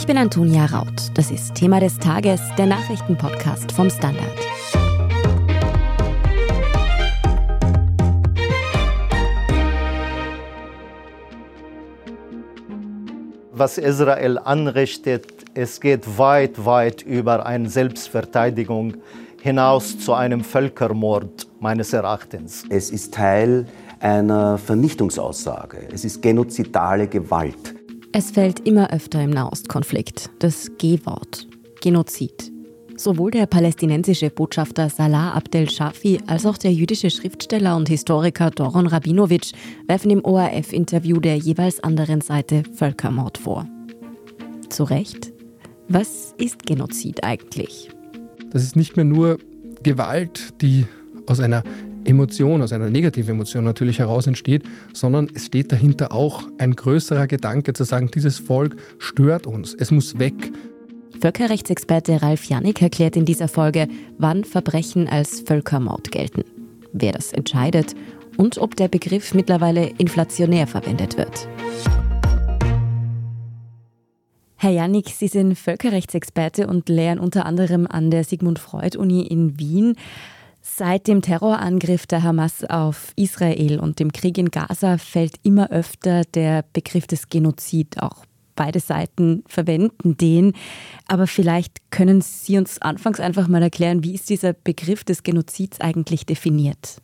Ich bin Antonia Raut. Das ist Thema des Tages, der Nachrichtenpodcast vom Standard. Was Israel anrichtet, es geht weit, weit über eine Selbstverteidigung hinaus zu einem Völkermord meines Erachtens. Es ist Teil einer Vernichtungsaussage. Es ist genozidale Gewalt. Es fällt immer öfter im Nahostkonflikt das G-Wort, Genozid. Sowohl der palästinensische Botschafter Salah Abdel Shafi als auch der jüdische Schriftsteller und Historiker Doron Rabinowitsch werfen im ORF-Interview der jeweils anderen Seite Völkermord vor. Zu Recht? Was ist Genozid eigentlich? Das ist nicht mehr nur Gewalt, die aus einer Emotion, aus einer negativen Emotion natürlich heraus entsteht, sondern es steht dahinter auch ein größerer Gedanke zu sagen, dieses Volk stört uns, es muss weg. Völkerrechtsexperte Ralf Janik erklärt in dieser Folge, wann Verbrechen als Völkermord gelten, wer das entscheidet und ob der Begriff mittlerweile inflationär verwendet wird. Herr Janik, Sie sind Völkerrechtsexperte und lehren unter anderem an der Sigmund Freud Uni in Wien. Seit dem Terrorangriff der Hamas auf Israel und dem Krieg in Gaza fällt immer öfter der Begriff des Genozid. Auch beide Seiten verwenden den. Aber vielleicht können Sie uns anfangs einfach mal erklären, wie ist dieser Begriff des Genozids eigentlich definiert?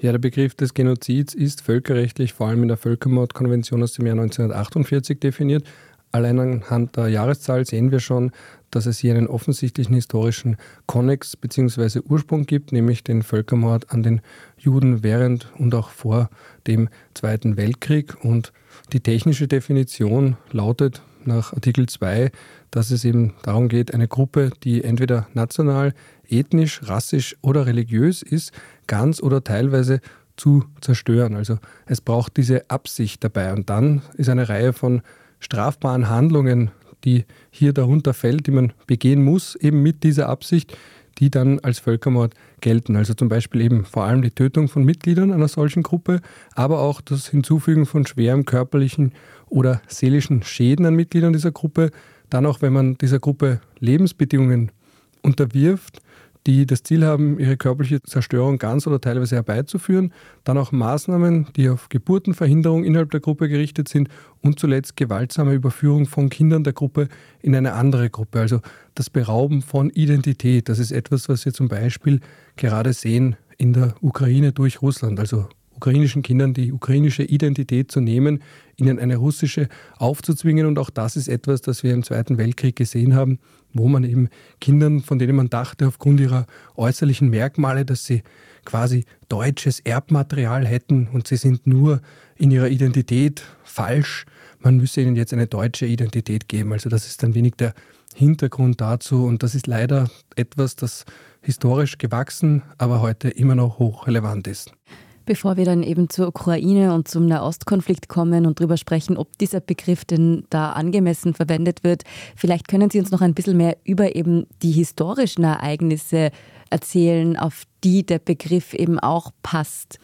Ja, der Begriff des Genozids ist völkerrechtlich vor allem in der Völkermordkonvention aus dem Jahr 1948 definiert. Allein anhand der Jahreszahl sehen wir schon, dass es hier einen offensichtlichen historischen Konnex bzw. Ursprung gibt, nämlich den Völkermord an den Juden während und auch vor dem Zweiten Weltkrieg. Und die technische Definition lautet nach Artikel 2, dass es eben darum geht, eine Gruppe, die entweder national, ethnisch, rassisch oder religiös ist, ganz oder teilweise zu zerstören. Also es braucht diese Absicht dabei. Und dann ist eine Reihe von strafbaren Handlungen die hier darunter fällt, die man begehen muss, eben mit dieser Absicht, die dann als Völkermord gelten. Also zum Beispiel eben vor allem die Tötung von Mitgliedern einer solchen Gruppe, aber auch das Hinzufügen von schwerem körperlichen oder seelischen Schäden an Mitgliedern dieser Gruppe. Dann auch, wenn man dieser Gruppe Lebensbedingungen unterwirft, die das Ziel haben, ihre körperliche Zerstörung ganz oder teilweise herbeizuführen, dann auch Maßnahmen, die auf Geburtenverhinderung innerhalb der Gruppe gerichtet sind und zuletzt gewaltsame Überführung von Kindern der Gruppe in eine andere Gruppe. Also das Berauben von Identität, das ist etwas, was wir zum Beispiel gerade sehen in der Ukraine durch Russland. Also ukrainischen Kindern die ukrainische Identität zu nehmen, ihnen eine russische aufzuzwingen. Und auch das ist etwas, das wir im Zweiten Weltkrieg gesehen haben, wo man eben Kindern, von denen man dachte, aufgrund ihrer äußerlichen Merkmale, dass sie quasi deutsches Erbmaterial hätten und sie sind nur in ihrer Identität falsch. Man müsse ihnen jetzt eine deutsche Identität geben. Also das ist ein wenig der Hintergrund dazu und das ist leider etwas, das historisch gewachsen, aber heute immer noch hochrelevant ist. Bevor wir dann eben zur Ukraine und zum Nahostkonflikt kommen und darüber sprechen, ob dieser Begriff denn da angemessen verwendet wird, vielleicht können Sie uns noch ein bisschen mehr über eben die historischen Ereignisse erzählen, auf die der Begriff eben auch passt.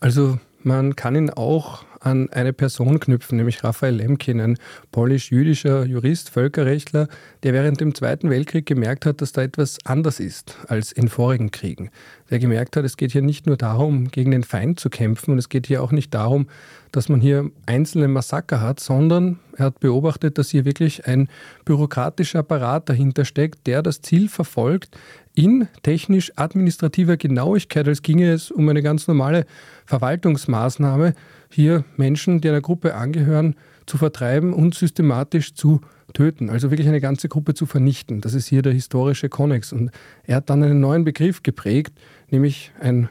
Also man kann ihn auch an eine Person knüpfen, nämlich Raphael Lemkin, ein polisch-jüdischer Jurist, Völkerrechtler, der während dem Zweiten Weltkrieg gemerkt hat, dass da etwas anders ist als in vorigen Kriegen. Der gemerkt hat, es geht hier nicht nur darum, gegen den Feind zu kämpfen und es geht hier auch nicht darum, dass man hier einzelne Massaker hat, sondern er hat beobachtet, dass hier wirklich ein bürokratischer Apparat dahinter steckt, der das Ziel verfolgt, in technisch-administrativer Genauigkeit, als ginge es um eine ganz normale Verwaltungsmaßnahme, hier Menschen, die einer Gruppe angehören, zu vertreiben und systematisch zu töten. Also wirklich eine ganze Gruppe zu vernichten. Das ist hier der historische Konnex. Und er hat dann einen neuen Begriff geprägt, nämlich ein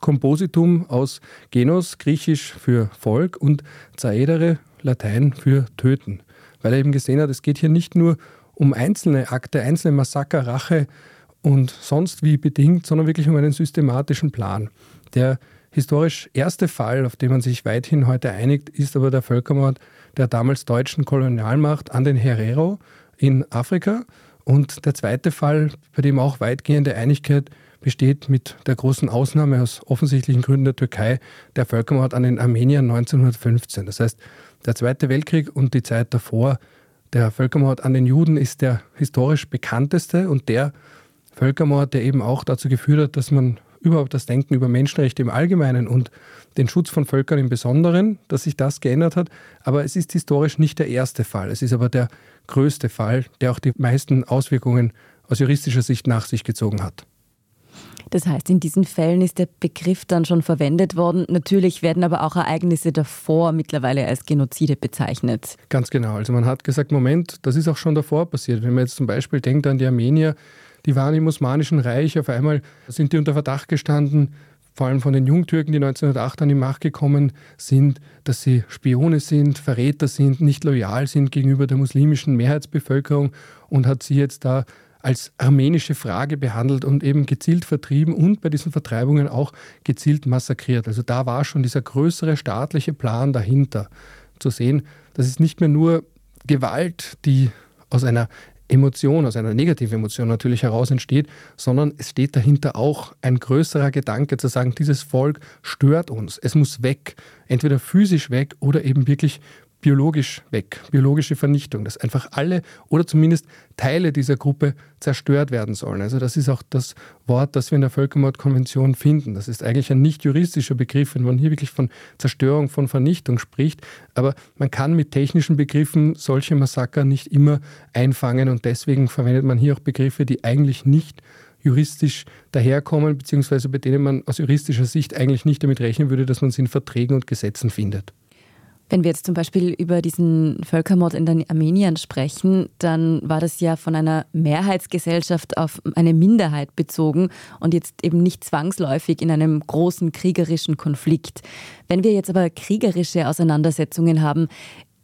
Kompositum aus Genos, griechisch für Volk, und Zaedere, Latein für töten. Weil er eben gesehen hat, es geht hier nicht nur um einzelne Akte, einzelne Massaker, Rache und sonst wie bedingt, sondern wirklich um einen systematischen Plan, der historisch erste Fall, auf den man sich weithin heute einigt, ist aber der Völkermord der damals deutschen Kolonialmacht an den Herero in Afrika. Und der zweite Fall, bei dem auch weitgehende Einigkeit besteht mit der großen Ausnahme aus offensichtlichen Gründen der Türkei, der Völkermord an den Armeniern 1915. Das heißt, der Zweite Weltkrieg und die Zeit davor Der Völkermord an den Juden ist der historisch bekannteste und der Völkermord, der eben auch dazu geführt hat, dass man überhaupt das Denken über Menschenrechte im Allgemeinen und den Schutz von Völkern im Besonderen, dass sich das geändert hat. Aber es ist historisch nicht der erste Fall. Es ist aber der größte Fall, der auch die meisten Auswirkungen aus juristischer Sicht nach sich gezogen hat. Das heißt, in diesen Fällen ist der Begriff dann schon verwendet worden. Natürlich werden aber auch Ereignisse davor mittlerweile als Genozide bezeichnet. Ganz genau. Also man hat gesagt, Moment, das ist auch schon davor passiert. Wenn man jetzt zum Beispiel denkt an die Armenier, die waren im Osmanischen Reich, auf einmal sind die unter Verdacht gestanden, vor allem von den Jungtürken, die 1908 an die Macht gekommen sind, dass sie Spione sind, Verräter sind, nicht loyal sind gegenüber der muslimischen Mehrheitsbevölkerung und hat sie jetzt da als armenische Frage behandelt und eben gezielt vertrieben und bei diesen Vertreibungen auch gezielt massakriert. Also da war schon dieser größere staatliche Plan dahinter zu sehen. Das ist nicht mehr nur Gewalt, die aus einer Emotion, aus einer negativen Emotion natürlich heraus entsteht, sondern es steht dahinter auch ein größerer Gedanke zu sagen, dieses Volk stört uns, es muss weg, entweder physisch weg oder eben wirklich biologisch weg, biologische Vernichtung, dass einfach alle oder zumindest Teile dieser Gruppe zerstört werden sollen. Also das ist auch das Wort, das wir in der Völkermordkonvention finden. Das ist eigentlich ein nicht juristischer Begriff, wenn man hier wirklich von Zerstörung, von Vernichtung spricht. Aber man kann mit technischen Begriffen solche Massaker nicht immer einfangen und deswegen verwendet man hier auch Begriffe, die eigentlich nicht juristisch daherkommen, beziehungsweise bei denen man aus juristischer Sicht eigentlich nicht damit rechnen würde, dass man sie in Verträgen und Gesetzen findet. Wenn wir jetzt zum Beispiel über diesen Völkermord in den Armenien sprechen, dann war das ja von einer Mehrheitsgesellschaft auf eine Minderheit bezogen und jetzt eben nicht zwangsläufig in einem großen kriegerischen Konflikt. Wenn wir jetzt aber kriegerische Auseinandersetzungen haben,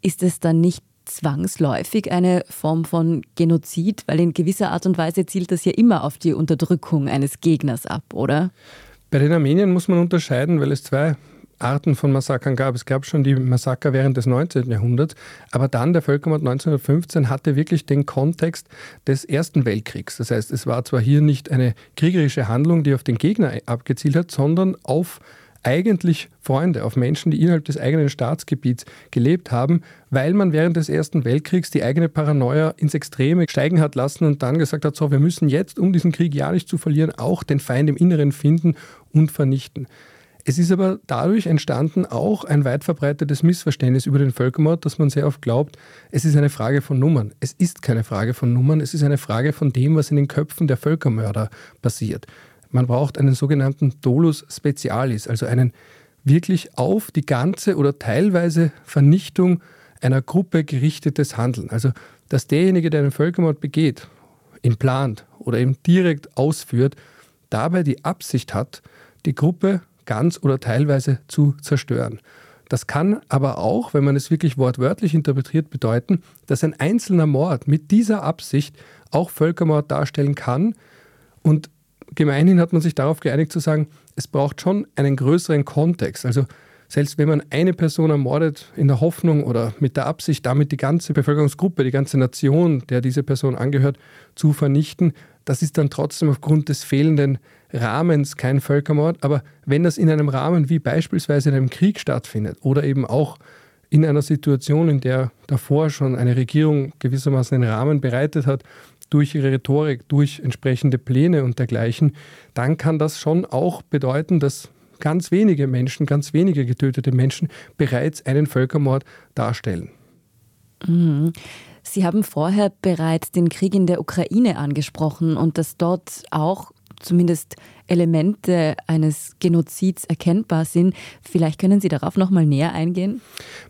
ist es dann nicht zwangsläufig eine Form von Genozid? Weil in gewisser Art und Weise zielt das ja immer auf die Unterdrückung eines Gegners ab, oder? Bei den Armeniern muss man unterscheiden, weil es zwei Arten von Massakern gab. Es gab schon die Massaker während des 19. Jahrhunderts, aber dann der Völkermord 1915 hatte wirklich den Kontext des Ersten Weltkriegs. Das heißt, es war zwar hier nicht eine kriegerische Handlung, die auf den Gegner abgezielt hat, sondern auf eigentlich Freunde, auf Menschen, die innerhalb des eigenen Staatsgebiets gelebt haben, weil man während des Ersten Weltkriegs die eigene Paranoia ins Extreme steigen hat lassen und dann gesagt hat, so, wir müssen jetzt, um diesen Krieg ja nicht zu verlieren, auch den Feind im Inneren finden und vernichten. Es ist aber dadurch entstanden auch ein weit verbreitetes Missverständnis über den Völkermord, dass man sehr oft glaubt, es ist eine Frage von Nummern. Es ist keine Frage von Nummern, es ist eine Frage von dem, was in den Köpfen der Völkermörder passiert. Man braucht einen sogenannten Dolus Specialis, also einen wirklich auf die ganze oder teilweise Vernichtung einer Gruppe gerichtetes Handeln. Also, dass derjenige, der einen Völkermord begeht, ihn plant oder eben direkt ausführt, dabei die Absicht hat, die Gruppe ganz oder teilweise zu zerstören. Das kann aber auch, wenn man es wirklich wortwörtlich interpretiert, bedeuten, dass ein einzelner Mord mit dieser Absicht auch Völkermord darstellen kann. Und gemeinhin hat man sich darauf geeinigt zu sagen, es braucht schon einen größeren Kontext. Also selbst wenn man eine Person ermordet in der Hoffnung oder mit der Absicht, damit die ganze Bevölkerungsgruppe, die ganze Nation, der diese Person angehört, zu vernichten, das ist dann trotzdem aufgrund des fehlenden Rahmens kein Völkermord. Aber wenn das in einem Rahmen wie beispielsweise in einem Krieg stattfindet oder eben auch in einer Situation, in der davor schon eine Regierung gewissermaßen einen Rahmen bereitet hat, durch ihre Rhetorik, durch entsprechende Pläne und dergleichen, dann kann das schon auch bedeuten, dass ganz wenige Menschen, ganz wenige getötete Menschen bereits einen Völkermord darstellen. Mhm. Sie haben vorher bereits den Krieg in der Ukraine angesprochen und dass dort auch zumindest Elemente eines Genozids erkennbar sind. Vielleicht können Sie darauf noch mal näher eingehen?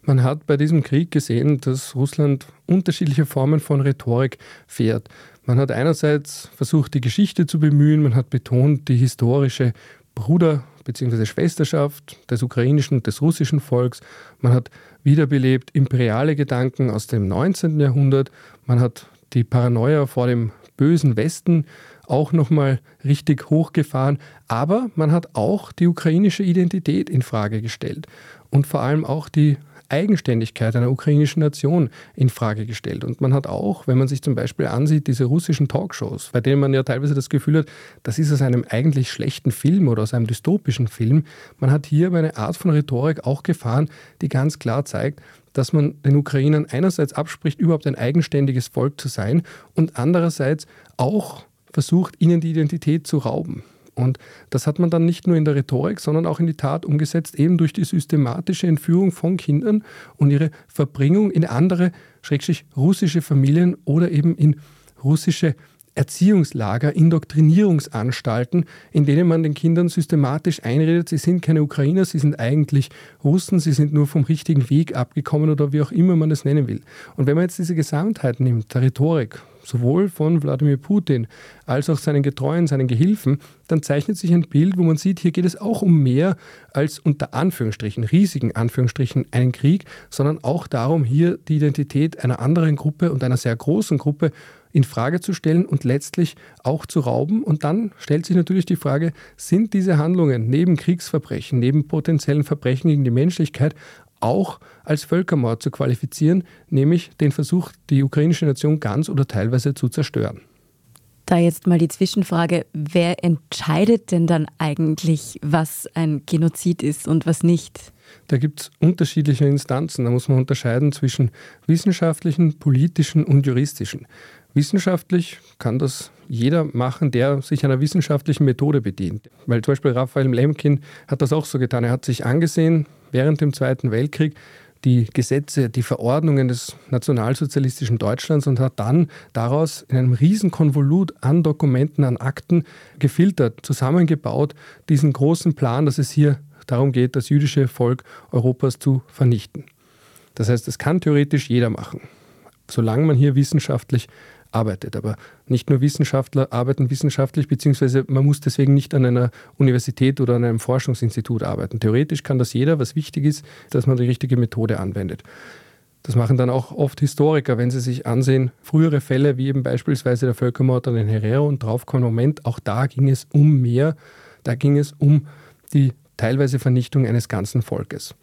Man hat bei diesem Krieg gesehen, dass Russland unterschiedliche Formen von Rhetorik fährt. Man hat einerseits versucht, die Geschichte zu bemühen, man hat betont die historische Bruder- bzw. Schwesterschaft des ukrainischen und des russischen Volks. Man hat wiederbelebt imperiale Gedanken aus dem 19. Jahrhundert. Man hat die Paranoia vor dem bösen Westen auch nochmal richtig hochgefahren. Aber man hat auch die ukrainische Identität in Frage gestellt und vor allem auch die Eigenständigkeit einer ukrainischen Nation in Frage gestellt. Und man hat auch, wenn man sich zum Beispiel ansieht, diese russischen Talkshows, bei denen man ja teilweise das Gefühl hat, das ist aus einem eigentlich schlechten Film oder aus einem dystopischen Film, man hat hier eine Art von Rhetorik auch gefahren, die ganz klar zeigt, dass man den Ukrainern einerseits abspricht, überhaupt ein eigenständiges Volk zu sein und andererseits auch versucht, ihnen die Identität zu rauben. Und das hat man dann nicht nur in der Rhetorik, sondern auch in die Tat umgesetzt, eben durch die systematische Entführung von Kindern und ihre Verbringung in andere, schrägstrich russische Familien oder eben in russische Erziehungslager, Indoktrinierungsanstalten, in denen man den Kindern systematisch einredet, sie sind keine Ukrainer, sie sind eigentlich Russen, sie sind nur vom richtigen Weg abgekommen oder wie auch immer man es nennen will. Und wenn man jetzt diese Gesamtheit nimmt, der Rhetorik, sowohl von Wladimir Putin als auch seinen Getreuen, seinen Gehilfen, dann zeichnet sich ein Bild, wo man sieht, hier geht es auch um mehr als unter Anführungsstrichen, riesigen Anführungsstrichen, einen Krieg, sondern auch darum, hier die Identität einer anderen Gruppe und einer sehr großen Gruppe in Frage zu stellen und letztlich auch zu rauben. Und dann stellt sich natürlich die Frage, sind diese Handlungen neben Kriegsverbrechen, neben potenziellen Verbrechen gegen die Menschlichkeit auch als Völkermord zu qualifizieren, nämlich den Versuch, die ukrainische Nation ganz oder teilweise zu zerstören. Da jetzt mal die Zwischenfrage, wer entscheidet denn dann eigentlich, was ein Genozid ist und was nicht? Da gibt es unterschiedliche Instanzen. Da muss man unterscheiden zwischen wissenschaftlichen, politischen und juristischen. Wissenschaftlich kann das jeder machen, der sich einer wissenschaftlichen Methode bedient. Weil zum Beispiel Raphael Lemkin hat das auch so getan. Er hat sich angesehen während dem Zweiten Weltkrieg die Gesetze, die Verordnungen des nationalsozialistischen Deutschlands und hat dann daraus in einem riesen Konvolut an Dokumenten, an Akten gefiltert, zusammengebaut, diesen großen Plan, dass es hier darum geht, das jüdische Volk Europas zu vernichten. Das heißt, das kann theoretisch jeder machen, solange man hier wissenschaftlich arbeitet. Aber nicht nur Wissenschaftler arbeiten wissenschaftlich, beziehungsweise man muss deswegen nicht an einer Universität oder an einem Forschungsinstitut arbeiten. Theoretisch kann das jeder. Was wichtig ist, dass man die richtige Methode anwendet. Das machen dann auch oft Historiker, wenn sie sich ansehen, frühere Fälle wie eben beispielsweise der Völkermord an den Herero und draufkommen, Moment, auch da ging es um mehr, da ging es um die teilweise Vernichtung eines ganzen Volkes.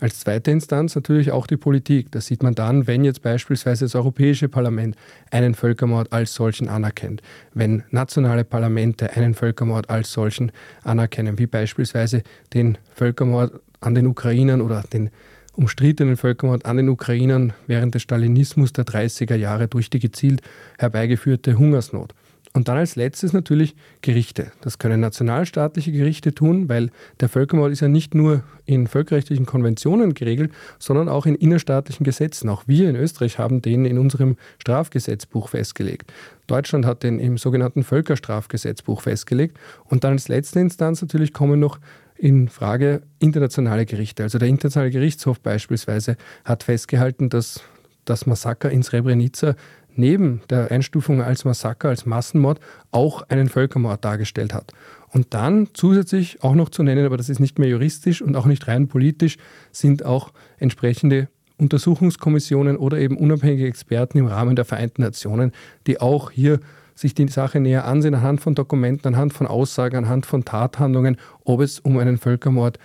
Als zweite Instanz natürlich auch die Politik. Das sieht man dann, wenn jetzt beispielsweise das Europäische Parlament einen Völkermord als solchen anerkennt, wenn nationale Parlamente einen Völkermord als solchen anerkennen, wie beispielsweise den Völkermord an den Ukrainern oder den umstrittenen Völkermord an den Ukrainern während des Stalinismus der 30er Jahre durch die gezielt herbeigeführte Hungersnot. Und dann als letztes natürlich Gerichte. Das können nationalstaatliche Gerichte tun, weil der Völkermord ist ja nicht nur in völkerrechtlichen Konventionen geregelt, sondern auch in innerstaatlichen Gesetzen. Auch wir in Österreich haben den in unserem Strafgesetzbuch festgelegt. Deutschland hat den im sogenannten Völkerstrafgesetzbuch festgelegt. Und dann als letzte Instanz natürlich kommen noch in Frage internationale Gerichte. Also der Internationale Gerichtshof beispielsweise hat festgehalten, dass das Massaker in Srebrenica neben der Einstufung als Massaker, als Massenmord auch einen Völkermord dargestellt hat. Und dann zusätzlich auch noch zu nennen, aber das ist nicht mehr juristisch und auch nicht rein politisch, sind auch entsprechende Untersuchungskommissionen oder eben unabhängige Experten im Rahmen der Vereinten Nationen, die auch hier sich die Sache näher ansehen, anhand von Dokumenten, anhand von Aussagen, anhand von Tathandlungen, ob es um einen Völkermord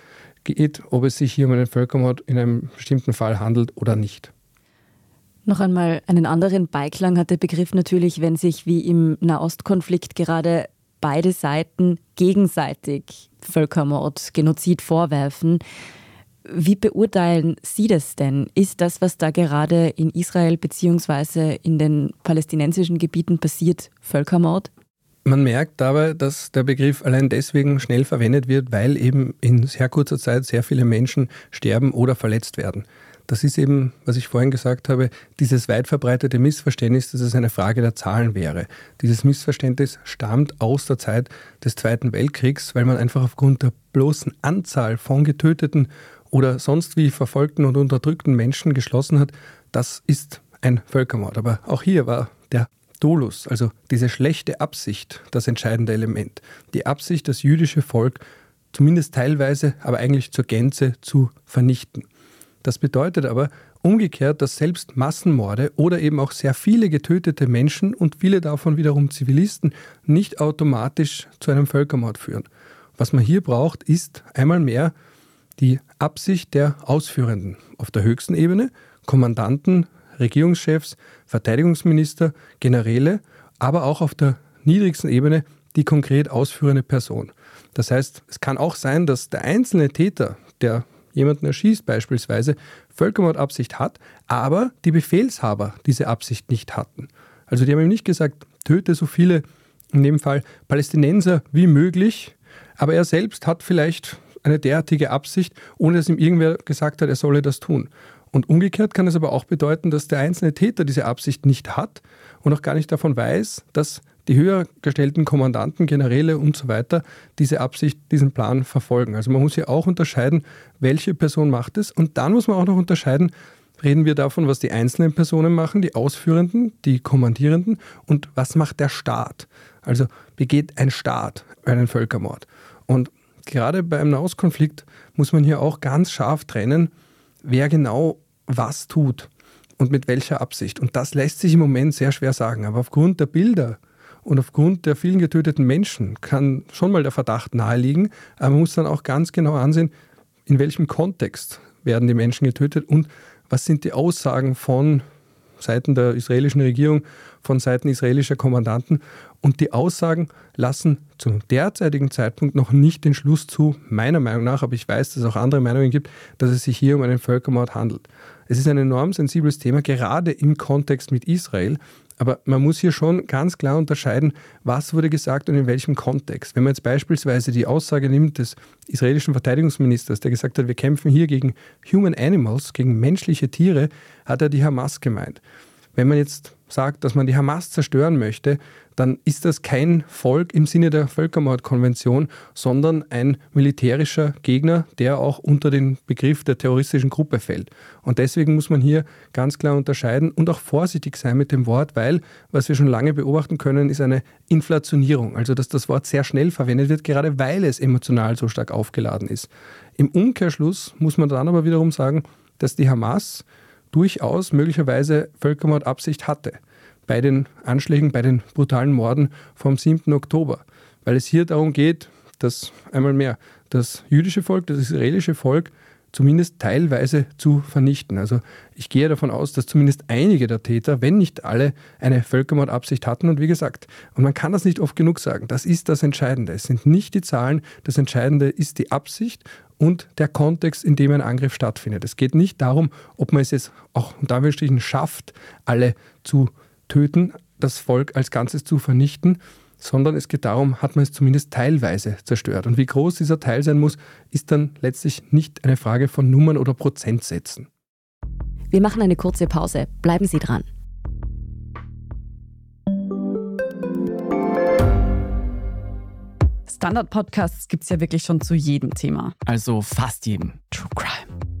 geht, ob es sich hier um einen Völkermord in einem bestimmten Fall handelt oder nicht. Noch einmal einen anderen Beiklang hat der Begriff natürlich, wenn sich wie im Nahostkonflikt gerade beide Seiten gegenseitig Völkermord, Genozid vorwerfen. Wie beurteilen Sie das denn? Ist das, was da gerade in Israel bzw. in den palästinensischen Gebieten passiert, Völkermord? Man merkt dabei, dass der Begriff allein deswegen schnell verwendet wird, weil eben in sehr kurzer Zeit sehr viele Menschen sterben oder verletzt werden. Das ist eben, was ich vorhin gesagt habe, dieses weit verbreitete Missverständnis, dass es eine Frage der Zahlen wäre. Dieses Missverständnis stammt aus der Zeit des Zweiten Weltkriegs, weil man einfach aufgrund der bloßen Anzahl von getöteten oder sonst wie verfolgten und unterdrückten Menschen geschlossen hat, das ist ein Völkermord. Aber auch hier war der Dolus, also diese schlechte Absicht, das entscheidende Element. Die Absicht, das jüdische Volk zumindest teilweise, aber eigentlich zur Gänze zu vernichten. Das bedeutet aber umgekehrt, dass selbst Massenmorde oder eben auch sehr viele getötete Menschen und viele davon wiederum Zivilisten nicht automatisch zu einem Völkermord führen. Was man hier braucht, ist einmal mehr die Absicht der Ausführenden auf der höchsten Ebene, Kommandanten, Regierungschefs, Verteidigungsminister, Generäle, aber auch auf der niedrigsten Ebene die konkret ausführende Person. Das heißt, es kann auch sein, dass der einzelne Täter, der jemanden erschießt beispielsweise, Völkermordabsicht hat, aber die Befehlshaber diese Absicht nicht hatten. Also die haben ihm nicht gesagt, töte so viele, in dem Fall Palästinenser wie möglich, aber er selbst hat vielleicht eine derartige Absicht, ohne dass ihm irgendwer gesagt hat, er solle das tun. Und umgekehrt kann es aber auch bedeuten, dass der einzelne Täter diese Absicht nicht hat und auch gar nicht davon weiß, dass die höher gestellten Kommandanten, Generäle und so weiter diese Absicht, diesen Plan verfolgen. Also man muss hier auch unterscheiden, welche Person macht es. Und dann muss man auch noch unterscheiden, reden wir davon, was die einzelnen Personen machen, die Ausführenden, die Kommandierenden und was macht der Staat. Also begeht ein Staat einen Völkermord. Und gerade beim Nahostkonflikt muss man hier auch ganz scharf trennen, wer genau was tut und mit welcher Absicht. Und das lässt sich im Moment sehr schwer sagen. Aber aufgrund der Bilder und aufgrund der vielen getöteten Menschen kann schon mal der Verdacht naheliegen. Aber man muss dann auch ganz genau ansehen, in welchem Kontext werden die Menschen getötet und was sind die Aussagen von Seiten der israelischen Regierung, von Seiten israelischer Kommandanten. Und die Aussagen lassen zum derzeitigen Zeitpunkt noch nicht den Schluss zu, meiner Meinung nach, aber ich weiß, dass es auch andere Meinungen gibt, dass es sich hier um einen Völkermord handelt. Es ist ein enorm sensibles Thema, gerade im Kontext mit Israel. Aber man muss hier schon ganz klar unterscheiden, was wurde gesagt und in welchem Kontext. Wenn man jetzt beispielsweise die Aussage nimmt des israelischen Verteidigungsministers, der gesagt hat, wir kämpfen hier gegen Human Animals, gegen menschliche Tiere, hat er die Hamas gemeint. Wenn man jetzt sagt, dass man die Hamas zerstören möchte, dann ist das kein Volk im Sinne der Völkermordkonvention, sondern ein militärischer Gegner, der auch unter den Begriff der terroristischen Gruppe fällt. Und deswegen muss man hier ganz klar unterscheiden und auch vorsichtig sein mit dem Wort, weil was wir schon lange beobachten können, ist eine Inflationierung, also dass das Wort sehr schnell verwendet wird, gerade weil es emotional so stark aufgeladen ist. Im Umkehrschluss muss man dann aber wiederum sagen, dass die Hamas durchaus möglicherweise Völkermordabsicht hatte bei den Anschlägen, bei den brutalen Morden vom 7. Oktober. Weil es hier darum geht, dass einmal mehr das jüdische Volk, das israelische Volk zumindest teilweise zu vernichten. Also ich gehe davon aus, dass zumindest einige der Täter, wenn nicht alle, eine Völkermordabsicht hatten. Und wie gesagt, und man kann das nicht oft genug sagen, das ist das Entscheidende. Es sind nicht die Zahlen, das Entscheidende ist die Absicht und der Kontext, in dem ein Angriff stattfindet. Es geht nicht darum, ob man es jetzt auch unter Anführungsstrichen schafft, alle zu töten, das Volk als Ganzes zu vernichten, sondern es geht darum, hat man es zumindest teilweise zerstört. Und wie groß dieser Teil sein muss, ist dann letztlich nicht eine Frage von Nummern oder Prozentsätzen. Wir machen eine kurze Pause. Bleiben Sie dran. Standard-Podcasts gibt es ja wirklich schon zu jedem Thema. Also fast jedem. True Crime.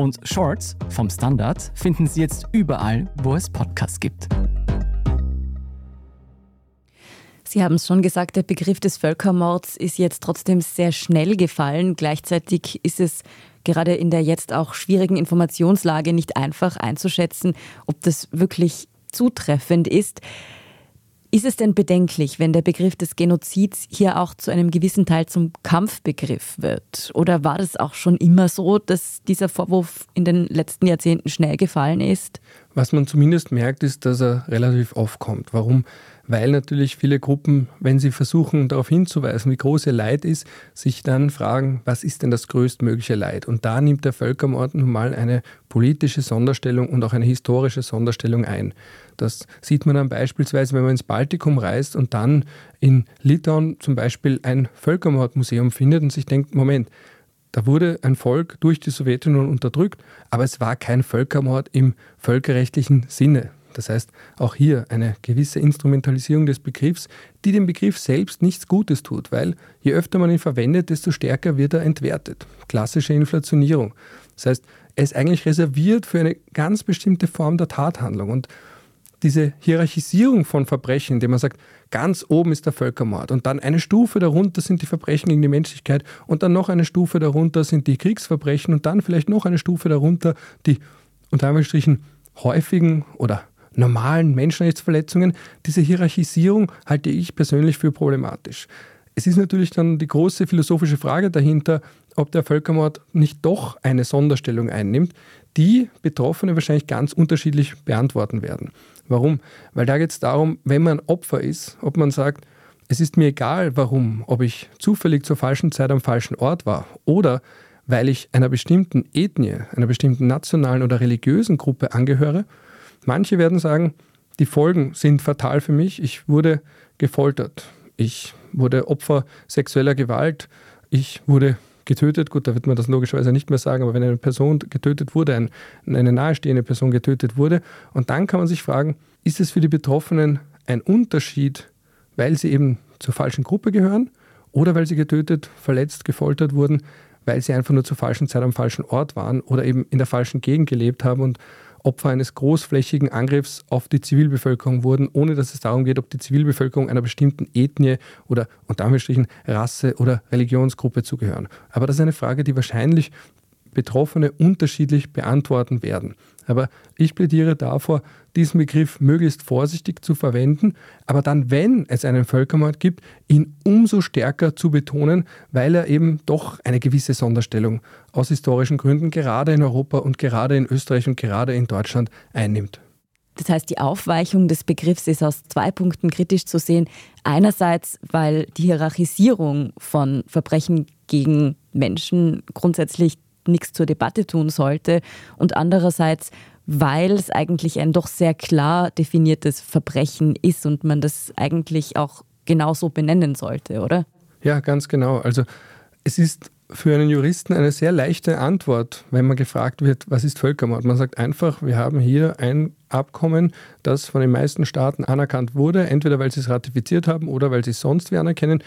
Und Shorts vom Standard finden Sie jetzt überall, wo es Podcasts gibt. Sie haben es schon gesagt, der Begriff des Völkermords ist jetzt trotzdem sehr schnell gefallen. Gleichzeitig ist es gerade in der jetzt auch schwierigen Informationslage nicht einfach einzuschätzen, ob das wirklich zutreffend ist. Ist es denn bedenklich, wenn der Begriff des Genozids hier auch zu einem gewissen Teil zum Kampfbegriff wird? Oder war das auch schon immer so, dass dieser Vorwurf in den letzten Jahrzehnten schnell gefallen ist? Was man zumindest merkt, ist, dass er relativ oft kommt. Warum? Weil natürlich viele Gruppen, wenn sie versuchen darauf hinzuweisen, wie groß ihr Leid ist, sich dann fragen, was ist denn das größtmögliche Leid? Und da nimmt der Völkermord nun mal eine politische Sonderstellung und auch eine historische Sonderstellung ein. Das sieht man dann beispielsweise, wenn man ins Baltikum reist und dann in Litauen zum Beispiel ein Völkermordmuseum findet und sich denkt, Moment, da wurde ein Volk durch die Sowjetunion unterdrückt, aber es war kein Völkermord im völkerrechtlichen Sinne. Das heißt, auch hier eine gewisse Instrumentalisierung des Begriffs, die dem Begriff selbst nichts Gutes tut, weil je öfter man ihn verwendet, desto stärker wird er entwertet. Klassische Inflationierung. Das heißt, er ist eigentlich reserviert für eine ganz bestimmte Form der Tathandlung. Und diese Hierarchisierung von Verbrechen, indem man sagt, ganz oben ist der Völkermord und dann eine Stufe darunter sind die Verbrechen gegen die Menschlichkeit und dann noch eine Stufe darunter sind die Kriegsverbrechen und dann vielleicht noch eine Stufe darunter die unter Anführungsstrichen häufigen oder normalen Menschenrechtsverletzungen. Diese Hierarchisierung halte ich persönlich für problematisch. Es ist natürlich dann die große philosophische Frage dahinter, ob der Völkermord nicht doch eine Sonderstellung einnimmt, die Betroffene wahrscheinlich ganz unterschiedlich beantworten werden. Warum? Weil da geht es darum, wenn man Opfer ist, ob man sagt, es ist mir egal, warum, ob ich zufällig zur falschen Zeit am falschen Ort war oder weil ich einer bestimmten Ethnie, einer bestimmten nationalen oder religiösen Gruppe angehöre. Manche werden sagen, die Folgen sind fatal für mich. Ich wurde gefoltert. Ich wurde Opfer sexueller Gewalt. Ich wurde getötet. Gut, da wird man das logischerweise nicht mehr sagen, aber wenn eine Person getötet wurde, ein, eine nahestehende Person getötet wurde, und dann kann man sich fragen, ist es für die Betroffenen ein Unterschied, weil sie eben zur falschen Gruppe gehören oder weil sie getötet, verletzt, gefoltert wurden, weil sie einfach nur zur falschen Zeit am falschen Ort waren oder eben in der falschen Gegend gelebt haben und Opfer eines großflächigen Angriffs auf die Zivilbevölkerung wurden, ohne dass es darum geht, ob die Zivilbevölkerung einer bestimmten Ethnie oder unter Anführungsstrichen Rasse oder Religionsgruppe zugehören. Aber das ist eine Frage, die wahrscheinlich Betroffene unterschiedlich beantworten werden. Aber ich plädiere davor, diesen Begriff möglichst vorsichtig zu verwenden, aber dann, wenn es einen Völkermord gibt, ihn umso stärker zu betonen, weil er eben doch eine gewisse Sonderstellung aus historischen Gründen gerade in Europa und gerade in Österreich und gerade in Deutschland einnimmt. Das heißt, die Aufweichung des Begriffs ist aus zwei Punkten kritisch zu sehen. Einerseits, weil die Hierarchisierung von Verbrechen gegen Menschen grundsätzlich nichts zur Debatte tun sollte und andererseits, weil es eigentlich ein doch sehr klar definiertes Verbrechen ist und man das eigentlich auch genauso benennen sollte, oder? Ja, ganz genau. Also es ist für einen Juristen eine sehr leichte Antwort, wenn man gefragt wird, was ist Völkermord? Man sagt einfach, wir haben hier ein Abkommen, das von den meisten Staaten anerkannt wurde, entweder weil sie es ratifiziert haben oder weil sie es sonst wie anerkennen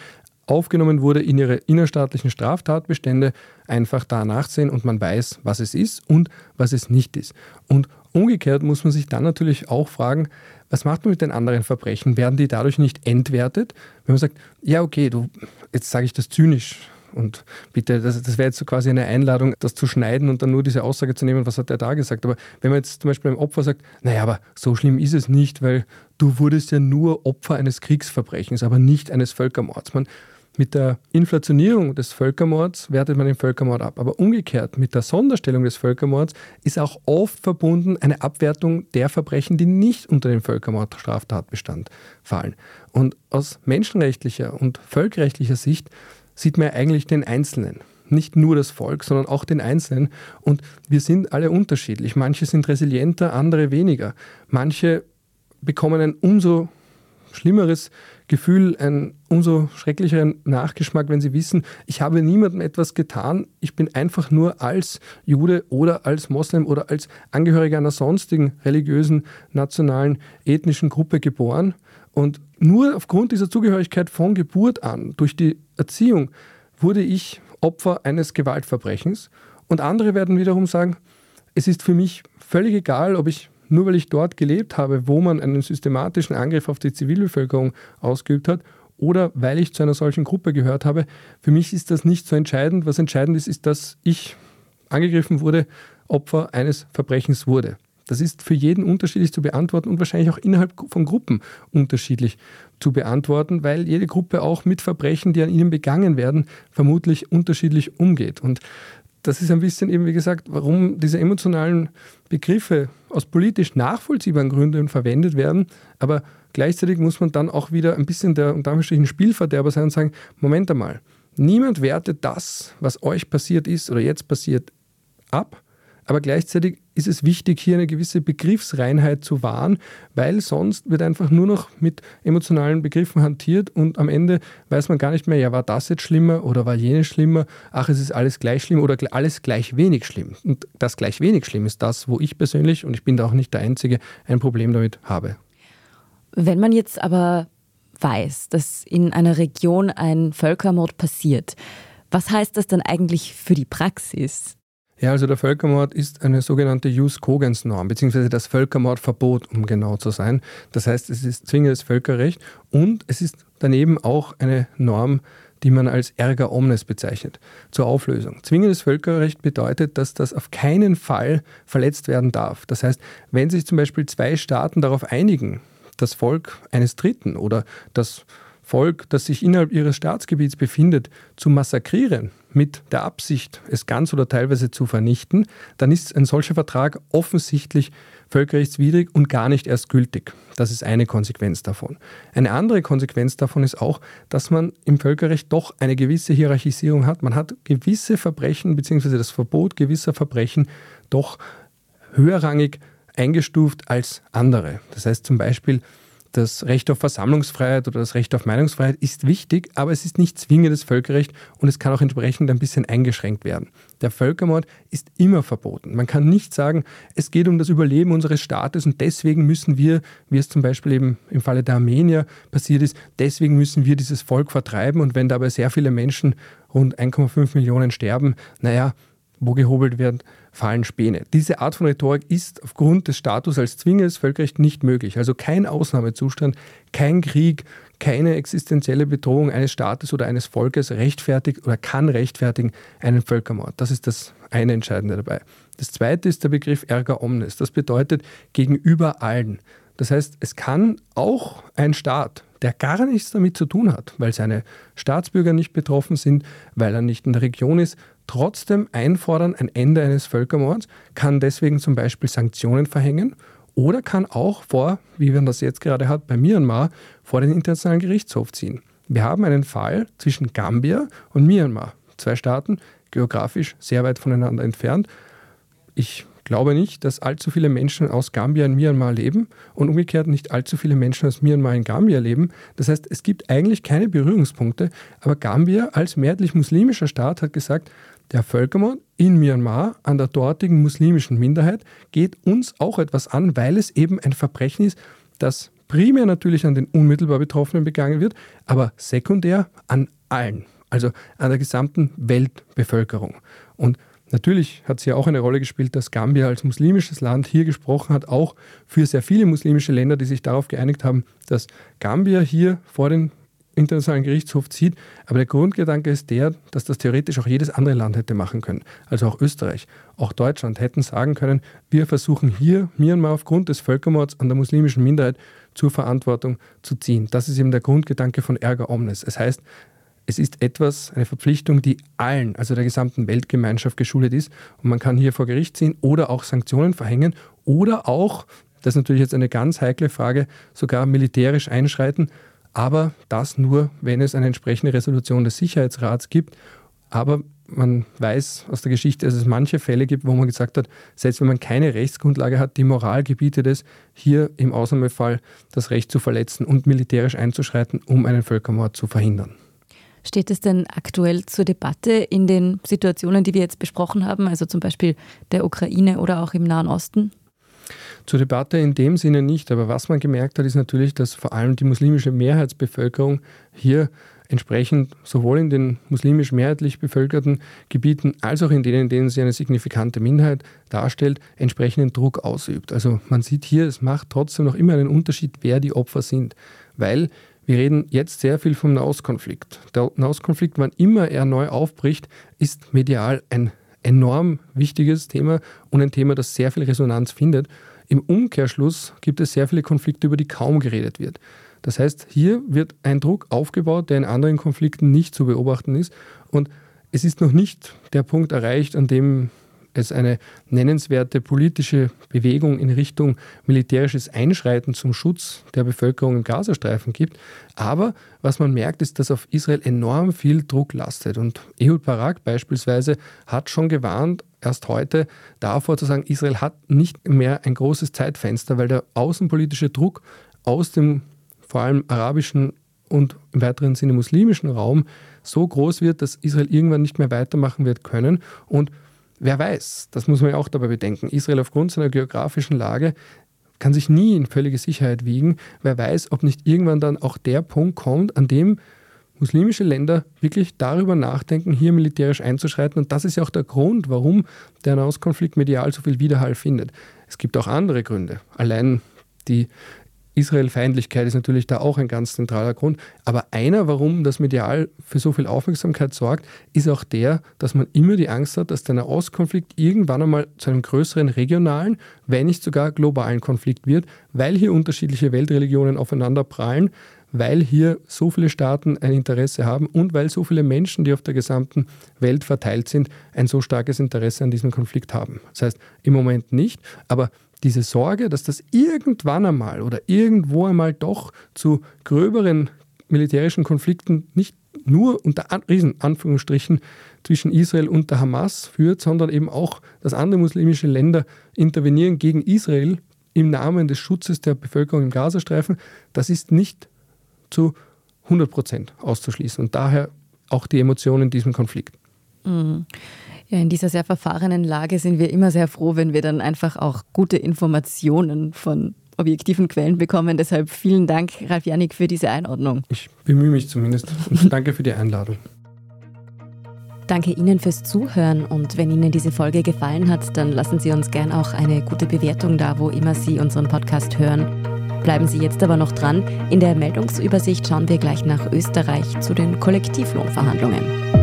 aufgenommen wurde in ihre innerstaatlichen Straftatbestände, einfach da nachsehen und man weiß, was es ist und was es nicht ist. Und umgekehrt muss man sich dann natürlich auch fragen, was macht man mit den anderen Verbrechen? Werden die dadurch nicht entwertet? Wenn man sagt, ja, okay, du, jetzt sage ich das zynisch, und bitte, das, das wäre jetzt so quasi eine Einladung, das zu schneiden und dann nur diese Aussage zu nehmen, was hat er da gesagt. Aber wenn man jetzt zum Beispiel einem Opfer sagt, naja, aber so schlimm ist es nicht, weil du wurdest ja nur Opfer eines Kriegsverbrechens, aber nicht eines Völkermords. Man mit der Inflationierung des Völkermords wertet man den Völkermord ab. Aber umgekehrt, mit der Sonderstellung des Völkermords ist auch oft verbunden eine Abwertung der Verbrechen, die nicht unter den Völkermordstraftatbestand fallen. Und aus menschenrechtlicher und völkerrechtlicher Sicht sieht man eigentlich den Einzelnen. Nicht nur das Volk, sondern auch den Einzelnen. Und wir sind alle unterschiedlich. Manche sind resilienter, andere weniger. Manche bekommen ein umso schlimmeres Gefühl, einen umso schrecklicheren Nachgeschmack, wenn sie wissen, ich habe niemandem etwas getan, ich bin einfach nur als Jude oder als Moslem oder als Angehöriger einer sonstigen religiösen, nationalen, ethnischen Gruppe geboren. Und nur aufgrund dieser Zugehörigkeit von Geburt an, durch die Erziehung, wurde ich Opfer eines Gewaltverbrechens. Und andere werden wiederum sagen, es ist für mich völlig egal, ob ich nur weil ich dort gelebt habe, wo man einen systematischen Angriff auf die Zivilbevölkerung ausgeübt hat, oder weil ich zu einer solchen Gruppe gehört habe, für mich ist das nicht so entscheidend. Was entscheidend ist, ist, dass ich angegriffen wurde, Opfer eines Verbrechens wurde. Das ist für jeden unterschiedlich zu beantworten und wahrscheinlich auch innerhalb von Gruppen unterschiedlich zu beantworten, weil jede Gruppe auch mit Verbrechen, die an ihnen begangen werden, vermutlich unterschiedlich umgeht. Und das ist ein bisschen eben, wie gesagt, warum diese emotionalen Begriffe aus politisch nachvollziehbaren Gründen verwendet werden. Aber gleichzeitig muss man dann auch wieder ein bisschen der unter Anführungsstrichen Spielverderber sein und sagen, Moment einmal, niemand wertet das, was euch passiert ist oder jetzt passiert, ab, aber gleichzeitig ist es wichtig, hier eine gewisse Begriffsreinheit zu wahren, weil sonst wird einfach nur noch mit emotionalen Begriffen hantiert und am Ende weiß man gar nicht mehr, ja, war das jetzt schlimmer oder war jenes schlimmer? Ach, es ist alles gleich schlimm oder alles gleich wenig schlimm. Und das gleich wenig schlimm ist das, wo ich persönlich, und ich bin da auch nicht der Einzige, ein Problem damit habe. Wenn man jetzt aber weiß, dass in einer Region ein Völkermord passiert, was heißt das dann eigentlich für die Praxis? Ja, also der Völkermord ist eine sogenannte Jus cogens Norm, beziehungsweise das Völkermordverbot, um genau zu sein. Das heißt, es ist zwingendes Völkerrecht und es ist daneben auch eine Norm, die man als Erga omnes bezeichnet, zur Auflösung. Zwingendes Völkerrecht bedeutet, dass das auf keinen Fall verletzt werden darf. Das heißt, wenn sich zum Beispiel zwei Staaten darauf einigen, das Volk eines Dritten oder das Volk, das sich innerhalb ihres Staatsgebiets befindet, zu massakrieren, mit der Absicht, es ganz oder teilweise zu vernichten, dann ist ein solcher Vertrag offensichtlich völkerrechtswidrig und gar nicht erst gültig. Das ist eine Konsequenz davon. Eine andere Konsequenz davon ist auch, dass man im Völkerrecht doch eine gewisse Hierarchisierung hat. Man hat gewisse Verbrechen bzw. das Verbot gewisser Verbrechen doch höherrangig eingestuft als andere. Das heißt zum Beispiel, das Recht auf Versammlungsfreiheit oder das Recht auf Meinungsfreiheit ist wichtig, aber es ist nicht zwingendes Völkerrecht und es kann auch entsprechend ein bisschen eingeschränkt werden. Der Völkermord ist immer verboten. Man kann nicht sagen, es geht um das Überleben unseres Staates und deswegen müssen wir, wie es zum Beispiel eben im Falle der Armenier passiert ist, deswegen müssen wir dieses Volk vertreiben und wenn dabei sehr viele Menschen, rund 1,5 Millionen sterben, naja, wo gehobelt wird, fallen Späne. Diese Art von Rhetorik ist aufgrund des Status als zwingendes Völkerrecht nicht möglich. Also kein Ausnahmezustand, kein Krieg, keine existenzielle Bedrohung eines Staates oder eines Volkes rechtfertigt oder kann rechtfertigen einen Völkermord. Das ist das eine Entscheidende dabei. Das zweite ist der Begriff erga omnes. Das bedeutet gegenüber allen. Das heißt, es kann auch ein Staat, der gar nichts damit zu tun hat, weil seine Staatsbürger nicht betroffen sind, weil er nicht in der Region ist, trotzdem einfordern ein Ende eines Völkermords, kann deswegen zum Beispiel Sanktionen verhängen oder kann auch vor, wie man das jetzt gerade hat bei Myanmar, vor den Internationalen Gerichtshof ziehen. Wir haben einen Fall zwischen Gambia und Myanmar, zwei Staaten, geografisch sehr weit voneinander entfernt. Ich glaube nicht, dass allzu viele Menschen aus Gambia in Myanmar leben und umgekehrt nicht allzu viele Menschen aus Myanmar in Gambia leben. Das heißt, es gibt eigentlich keine Berührungspunkte, aber Gambia als mehrheitlich muslimischer Staat hat gesagt, der Völkermord in Myanmar an der dortigen muslimischen Minderheit geht uns auch etwas an, weil es eben ein Verbrechen ist, das primär natürlich an den unmittelbar Betroffenen begangen wird, aber sekundär an allen, also an der gesamten Weltbevölkerung. Und Natürlich hat es ja auch eine Rolle gespielt, dass Gambia als muslimisches Land hier gesprochen hat, auch für sehr viele muslimische Länder, die sich darauf geeinigt haben, dass Gambia hier vor den Internationalen Gerichtshof zieht. Aber der Grundgedanke ist der, dass das theoretisch auch jedes andere Land hätte machen können. Also auch Österreich, auch Deutschland hätten sagen können, wir versuchen hier Myanmar aufgrund des Völkermords an der muslimischen Minderheit zur Verantwortung zu ziehen. Das ist eben der Grundgedanke von Ärger Omnes. Es heißt, es ist etwas, eine Verpflichtung, die allen, also der gesamten Weltgemeinschaft geschuldet ist. Und man kann hier vor Gericht ziehen oder auch Sanktionen verhängen oder auch, das ist natürlich jetzt eine ganz heikle Frage, sogar militärisch einschreiten. Aber das nur, wenn es eine entsprechende Resolution des Sicherheitsrats gibt. Aber man weiß aus der Geschichte, dass es manche Fälle gibt, wo man gesagt hat, selbst wenn man keine Rechtsgrundlage hat, die Moral gebietet es, hier im Ausnahmefall das Recht zu verletzen und militärisch einzuschreiten, um einen Völkermord zu verhindern. Steht es denn aktuell zur Debatte in den Situationen, die wir jetzt besprochen haben, also zum Beispiel der Ukraine oder auch im Nahen Osten? Zur Debatte in dem Sinne nicht, aber was man gemerkt hat, ist natürlich, dass vor allem die muslimische Mehrheitsbevölkerung hier entsprechend sowohl in den muslimisch mehrheitlich bevölkerten Gebieten als auch in denen, in denen sie eine signifikante Minderheit darstellt, entsprechenden Druck ausübt. Also man sieht hier, es macht trotzdem noch immer einen Unterschied, wer die Opfer sind, weil wir reden jetzt sehr viel vom Nahostkonflikt. Der Nahostkonflikt, wann immer er neu aufbricht, ist medial ein enorm wichtiges Thema und ein Thema, das sehr viel Resonanz findet. Im Umkehrschluss gibt es sehr viele Konflikte, über die kaum geredet wird. Das heißt, hier wird ein Druck aufgebaut, der in anderen Konflikten nicht zu beobachten ist. Und es ist noch nicht der Punkt erreicht, an dem es eine nennenswerte politische Bewegung in Richtung militärisches Einschreiten zum Schutz der Bevölkerung im Gazastreifen gibt. Aber was man merkt, ist, dass auf Israel enorm viel Druck lastet. Und Ehud Barak beispielsweise hat schon gewarnt, erst heute davor zu sagen, Israel hat nicht mehr ein großes Zeitfenster, weil der außenpolitische Druck aus dem vor allem arabischen und im weiteren Sinne muslimischen Raum so groß wird, dass Israel irgendwann nicht mehr weitermachen wird können. Und Wer weiß, das muss man ja auch dabei bedenken. Israel aufgrund seiner geografischen Lage kann sich nie in völlige Sicherheit wiegen. Wer weiß, ob nicht irgendwann dann auch der Punkt kommt, an dem muslimische Länder wirklich darüber nachdenken, hier militärisch einzuschreiten. Und das ist ja auch der Grund, warum der Nahostkonflikt medial so viel Widerhall findet. Es gibt auch andere Gründe. Allein die Israel-Feindlichkeit ist natürlich da auch ein ganz zentraler Grund. Aber einer, warum das medial für so viel Aufmerksamkeit sorgt, ist auch der, dass man immer die Angst hat, dass der Nahostkonflikt irgendwann einmal zu einem größeren regionalen, wenn nicht sogar globalen Konflikt wird, weil hier unterschiedliche Weltreligionen aufeinander prallen, weil hier so viele Staaten ein Interesse haben und weil so viele Menschen, die auf der gesamten Welt verteilt sind, ein so starkes Interesse an diesem Konflikt haben. Das heißt, im Moment nicht, aber diese Sorge, dass das irgendwann einmal oder irgendwo einmal doch zu gröberen militärischen Konflikten nicht nur unter riesen Anführungsstrichen zwischen Israel und der Hamas führt, sondern eben auch, dass andere muslimische Länder intervenieren gegen Israel im Namen des Schutzes der Bevölkerung im Gazastreifen, das ist nicht zu 100 Prozent auszuschließen. Und daher auch die Emotionen in diesem Konflikt. Mhm. Ja, in dieser sehr verfahrenen Lage sind wir immer sehr froh, wenn wir dann einfach auch gute Informationen von objektiven Quellen bekommen. Deshalb vielen Dank, Ralf Janik, für diese Einordnung. Ich bemühe mich zumindest und danke für die Einladung. Danke Ihnen fürs Zuhören und wenn Ihnen diese Folge gefallen hat, dann lassen Sie uns gern auch eine gute Bewertung da, wo immer Sie unseren Podcast hören. Bleiben Sie jetzt aber noch dran. In der Meldungsübersicht schauen wir gleich nach Österreich zu den Kollektivlohnverhandlungen.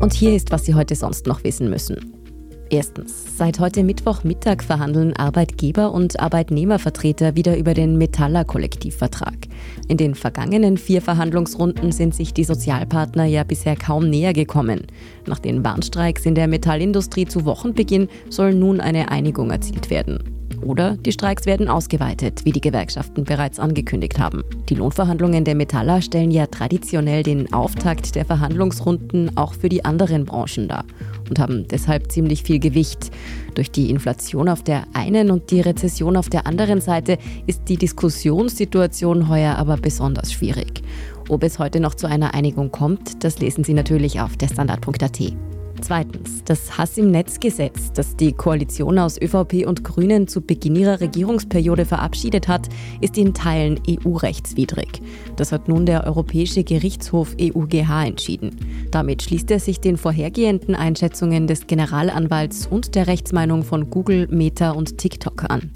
Und hier ist, was Sie heute sonst noch wissen müssen. Erstens. Seit heute Mittwochmittag verhandeln Arbeitgeber und Arbeitnehmervertreter wieder über den Metaller-Kollektivvertrag. In den vergangenen vier Verhandlungsrunden sind sich die Sozialpartner ja bisher kaum näher gekommen. Nach den Warnstreiks in der Metallindustrie zu Wochenbeginn soll nun eine Einigung erzielt werden. Oder die Streiks werden ausgeweitet, wie die Gewerkschaften bereits angekündigt haben. Die Lohnverhandlungen der Metaller stellen ja traditionell den Auftakt der Verhandlungsrunden auch für die anderen Branchen dar und haben deshalb ziemlich viel Gewicht. Durch die Inflation auf der einen und die Rezession auf der anderen Seite ist die Diskussionssituation heuer aber besonders schwierig. Ob es heute noch zu einer Einigung kommt, das lesen Sie natürlich auf derstandard.at. Zweitens, das Hass im Netz-Gesetz, das die Koalition aus ÖVP und Grünen zu Beginn ihrer Regierungsperiode verabschiedet hat, ist in Teilen EU-rechtswidrig. Das hat nun der Europäische Gerichtshof EUGH entschieden. Damit schließt er sich den vorhergehenden Einschätzungen des Generalanwalts und der Rechtsmeinung von Google, Meta und TikTok an.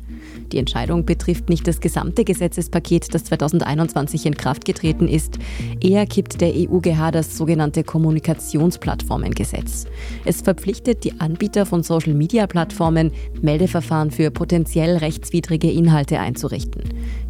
Die Entscheidung betrifft nicht das gesamte Gesetzespaket, das 2021 in Kraft getreten ist. Eher kippt der EUGH das sogenannte Kommunikationsplattformengesetz. Es verpflichtet die Anbieter von Social-Media-Plattformen, Meldeverfahren für potenziell rechtswidrige Inhalte einzurichten.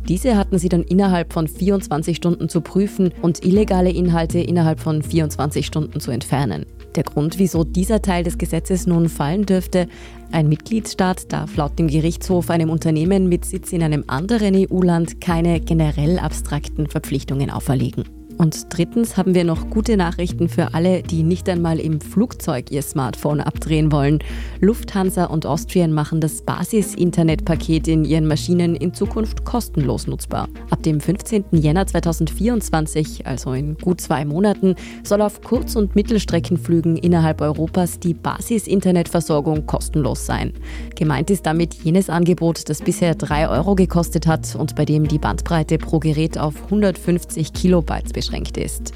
Diese hatten sie dann innerhalb von 24 Stunden zu prüfen und illegale Inhalte innerhalb von 24 Stunden zu entfernen. Der Grund, wieso dieser Teil des Gesetzes nun fallen dürfte, ein Mitgliedstaat darf laut dem Gerichtshof einem Unternehmen mit Sitz in einem anderen EU-Land keine generell abstrakten Verpflichtungen auferlegen. Und drittens haben wir noch gute Nachrichten für alle, die nicht einmal im Flugzeug ihr Smartphone abdrehen wollen. Lufthansa und Austrian machen das Basis-Internetpaket in ihren Maschinen in Zukunft kostenlos nutzbar. Ab dem 15. Jänner 2024, also in gut zwei Monaten, soll auf Kurz- und Mittelstreckenflügen innerhalb Europas die Basis-Internetversorgung kostenlos sein. Gemeint ist damit jenes Angebot, das bisher 3 Euro gekostet hat und bei dem die Bandbreite pro Gerät auf 150 Kilobytes beschränkt eingeschränkt ist.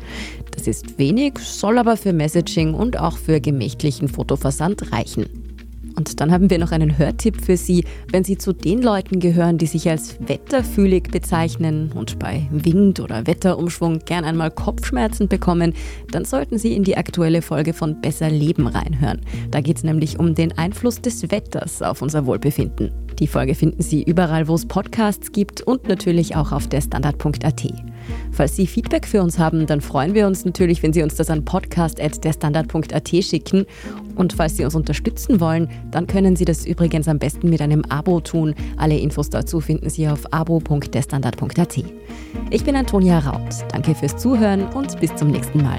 Das ist wenig, soll aber für Messaging und auch für gemächlichen Fotoversand reichen. Und dann haben wir noch einen Hörtipp für Sie, wenn Sie zu den Leuten gehören, die sich als wetterfühlig bezeichnen und bei Wind oder Wetterumschwung gern einmal Kopfschmerzen bekommen, dann sollten Sie in die aktuelle Folge von Besser Leben reinhören. Da geht es nämlich um den Einfluss des Wetters auf unser Wohlbefinden. Die Folge finden Sie überall, wo es Podcasts gibt und natürlich auch auf der Standard.at. Falls Sie Feedback für uns haben, dann freuen wir uns natürlich, wenn Sie uns das an podcast.derstandard.at schicken. Und falls Sie uns unterstützen wollen, dann können Sie das übrigens am besten mit einem Abo tun. Alle Infos dazu finden Sie auf abo.derstandard.at. Ich bin Antonia Raut. Danke fürs Zuhören und bis zum nächsten Mal.